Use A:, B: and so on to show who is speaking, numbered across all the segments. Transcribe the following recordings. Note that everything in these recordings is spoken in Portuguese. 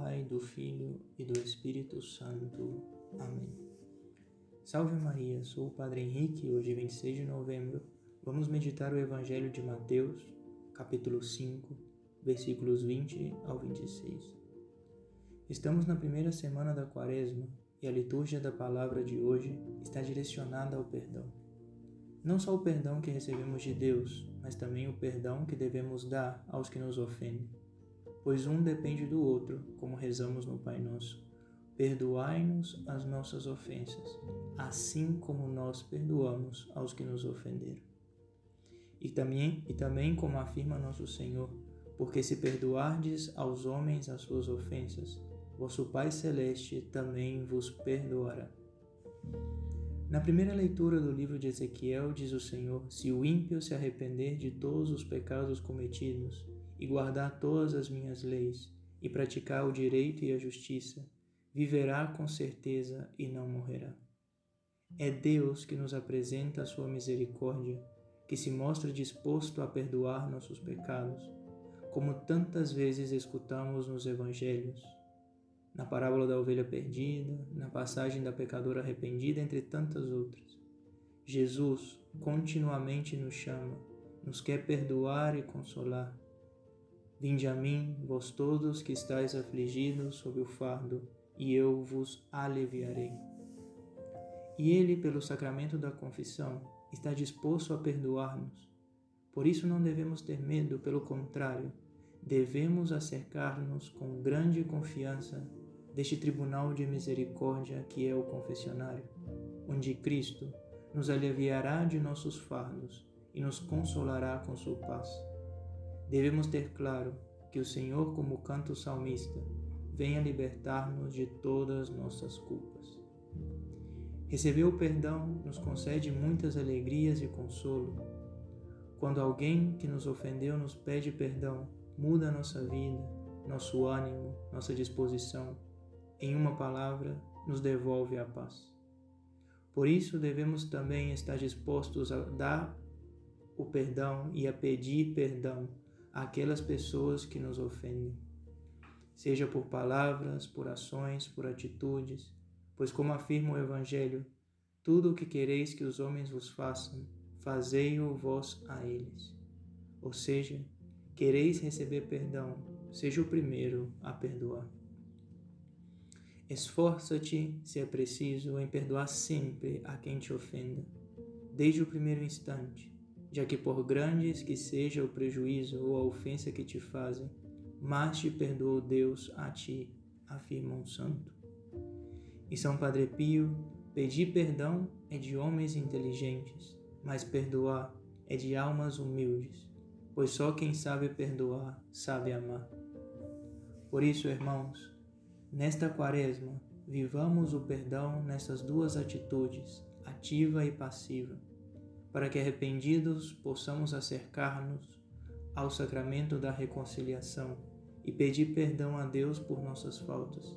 A: Pai, do Filho e do Espírito Santo. Amém. Salve Maria, sou o Padre Henrique hoje, 26 de novembro, vamos meditar o Evangelho de Mateus, capítulo 5, versículos 20 ao 26. Estamos na primeira semana da Quaresma e a liturgia da palavra de hoje está direcionada ao perdão. Não só o perdão que recebemos de Deus, mas também o perdão que devemos dar aos que nos ofendem pois um depende do outro, como rezamos no Pai Nosso. Perdoai-nos as nossas ofensas, assim como nós perdoamos aos que nos ofenderam. E também, e também como afirma nosso Senhor, porque se perdoardes aos homens as suas ofensas, vosso Pai Celeste também vos perdoará. Na primeira leitura do livro de Ezequiel, diz o Senhor: Se o ímpio se arrepender de todos os pecados cometidos e guardar todas as minhas leis, e praticar o direito e a justiça, viverá com certeza e não morrerá. É Deus que nos apresenta a sua misericórdia, que se mostra disposto a perdoar nossos pecados, como tantas vezes escutamos nos evangelhos, na parábola da ovelha perdida, na passagem da pecadora arrependida, entre tantas outras. Jesus continuamente nos chama, nos quer perdoar e consolar Vinde a mim, vós todos que estáis afligidos sob o fardo, e eu vos aliviarei. E Ele, pelo sacramento da confissão, está disposto a perdoar-nos. Por isso não devemos ter medo, pelo contrário, devemos acercar-nos com grande confiança deste tribunal de misericórdia que é o confessionário, onde Cristo nos aliviará de nossos fardos e nos consolará com sua paz. Devemos ter claro que o Senhor, como canta o salmista, venha libertar-nos de todas nossas culpas. Receber o perdão nos concede muitas alegrias e consolo. Quando alguém que nos ofendeu nos pede perdão, muda nossa vida, nosso ânimo, nossa disposição. Em uma palavra, nos devolve a paz. Por isso, devemos também estar dispostos a dar o perdão e a pedir perdão aquelas pessoas que nos ofendem, seja por palavras, por ações, por atitudes, pois, como afirma o Evangelho, tudo o que quereis que os homens vos façam, fazei-o vós a eles. Ou seja, quereis receber perdão, seja o primeiro a perdoar. Esforça-te, se é preciso, em perdoar sempre a quem te ofenda, desde o primeiro instante, já que por grandes que seja o prejuízo ou a ofensa que te fazem, mais te perdoou Deus a ti, afirma um santo. E São Padre Pio, pedir perdão é de homens inteligentes, mas perdoar é de almas humildes, pois só quem sabe perdoar sabe amar. Por isso, irmãos, nesta quaresma, vivamos o perdão nessas duas atitudes, ativa e passiva para que arrependidos possamos acercar-nos ao sacramento da reconciliação e pedir perdão a Deus por nossas faltas,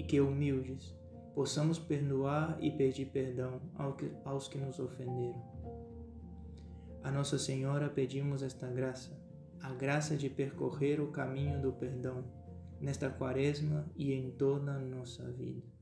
A: e que, humildes, possamos perdoar e pedir perdão aos que nos ofenderam. A Nossa Senhora pedimos esta graça, a graça de percorrer o caminho do perdão nesta quaresma e em toda a nossa vida.